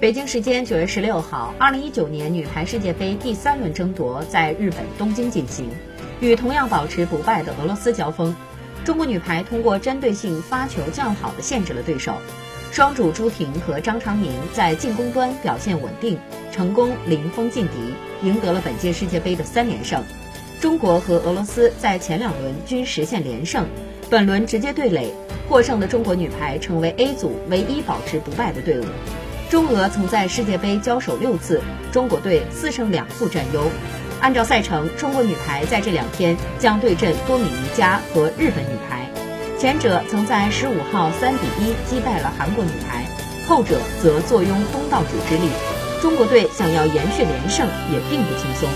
北京时间九月十六号，二零一九年女排世界杯第三轮争夺在日本东京进行，与同样保持不败的俄罗斯交锋。中国女排通过针对性发球较好的限制了对手，双主朱婷和张常宁在进攻端表现稳定，成功零封劲敌，赢得了本届世界杯的三连胜。中国和俄罗斯在前两轮均实现连胜，本轮直接对垒，获胜的中国女排成为 A 组唯一保持不败的队伍。中俄曾在世界杯交手六次，中国队四胜两负占优。按照赛程，中国女排在这两天将对阵多米尼加和日本女排，前者曾在十五号三比一击败了韩国女排，后者则坐拥东道主之力。中国队想要延续连胜也并不轻松。